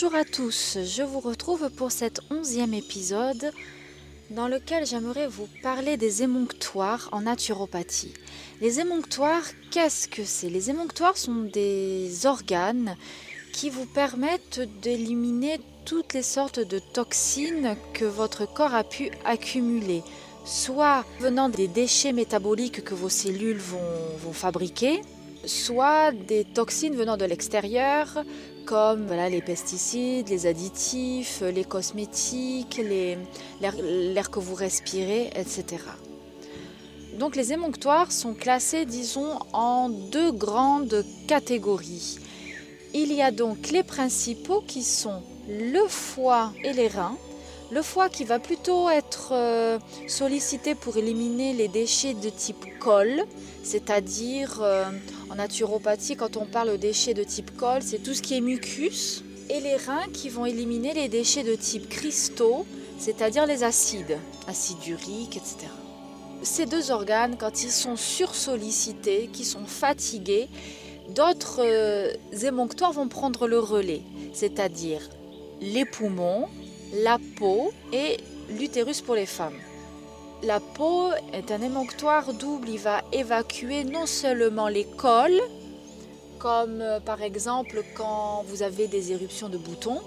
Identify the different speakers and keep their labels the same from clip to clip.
Speaker 1: Bonjour à tous, je vous retrouve pour cet onzième épisode dans lequel j'aimerais vous parler des émonctoires en naturopathie. Les émonctoires, qu'est-ce que c'est? Les émonctoires sont des organes qui vous permettent d'éliminer toutes les sortes de toxines que votre corps a pu accumuler, soit venant des déchets métaboliques que vos cellules vont, vont fabriquer, soit des toxines venant de l'extérieur, comme les pesticides, les additifs, les cosmétiques, l'air que vous respirez, etc. Donc les émonctoires sont classés, disons, en deux grandes catégories. Il y a donc les principaux qui sont le foie et les reins. Le foie qui va plutôt être euh, sollicité pour éliminer les déchets de type colle, c'est-à-dire euh, en naturopathie, quand on parle de déchets de type colle, c'est tout ce qui est mucus, et les reins qui vont éliminer les déchets de type cristaux, c'est-à-dire les acides, acides uriques, etc. Ces deux organes, quand ils sont sursollicités, qui sont fatigués, d'autres euh, émonctoires vont prendre le relais, c'est-à-dire les poumons, la peau et l'utérus pour les femmes. La peau est un émonctoire double, il va évacuer non seulement les cols, comme euh, par exemple quand vous avez des éruptions de boutons,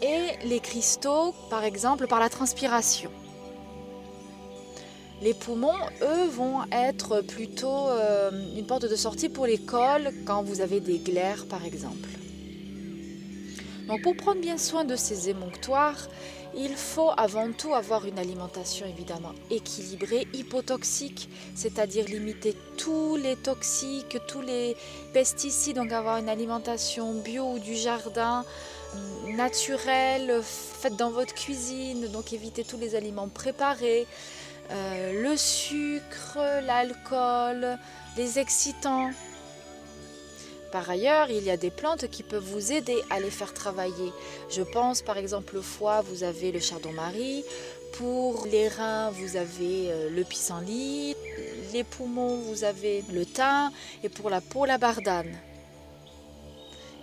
Speaker 1: et les cristaux, par exemple par la transpiration. Les poumons, eux, vont être plutôt euh, une porte de sortie pour les cols quand vous avez des glaires, par exemple. Pour prendre bien soin de ces émonctoires, il faut avant tout avoir une alimentation évidemment équilibrée, hypotoxique, c'est-à-dire limiter tous les toxiques, tous les pesticides, donc avoir une alimentation bio ou du jardin hum, naturelle, faite dans votre cuisine, donc éviter tous les aliments préparés, euh, le sucre, l'alcool, les excitants. Par ailleurs, il y a des plantes qui peuvent vous aider à les faire travailler. Je pense par exemple au foie, vous avez le chardon-marie. Pour les reins, vous avez euh, le pissenlit. Les poumons, vous avez le thym. Et pour la peau, la bardane.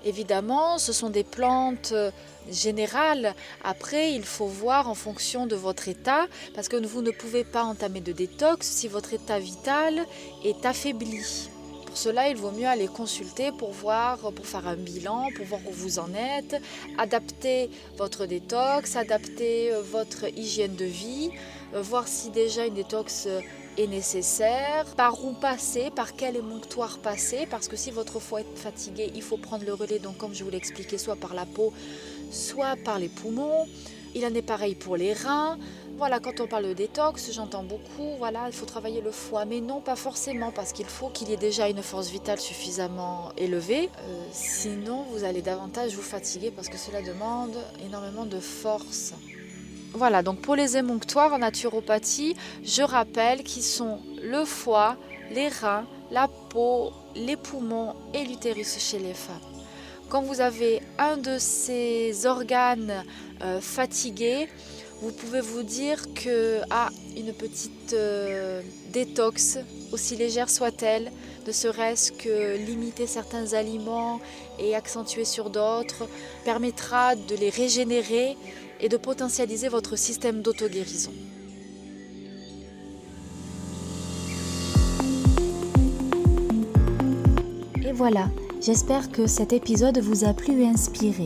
Speaker 1: Évidemment, ce sont des plantes euh, générales. Après, il faut voir en fonction de votre état, parce que vous ne pouvez pas entamer de détox si votre état vital est affaibli. Pour cela, il vaut mieux aller consulter pour voir, pour faire un bilan, pour voir où vous en êtes, adapter votre détox, adapter euh, votre hygiène de vie, euh, voir si déjà une détox euh, est nécessaire, par où passer, par quel émonctoire passer, parce que si votre foie est fatigué, il faut prendre le relais, donc comme je vous l'ai expliqué, soit par la peau, soit par les poumons. Il en est pareil pour les reins. Voilà, quand on parle de détox, j'entends beaucoup, voilà, il faut travailler le foie, mais non, pas forcément, parce qu'il faut qu'il y ait déjà une force vitale suffisamment élevée. Euh, sinon, vous allez davantage vous fatiguer parce que cela demande énormément de force. Voilà, donc pour les émonctoires en naturopathie, je rappelle qu'ils sont le foie, les reins, la peau, les poumons et l'utérus chez les femmes. Quand vous avez un de ces organes euh, fatigué, vous pouvez vous dire que ah, une petite euh, détox, aussi légère soit-elle, ne serait-ce que limiter certains aliments et accentuer sur d'autres, permettra de les régénérer et de potentialiser votre système d'auto-guérison. Et voilà, j'espère que cet épisode vous a plu et inspiré.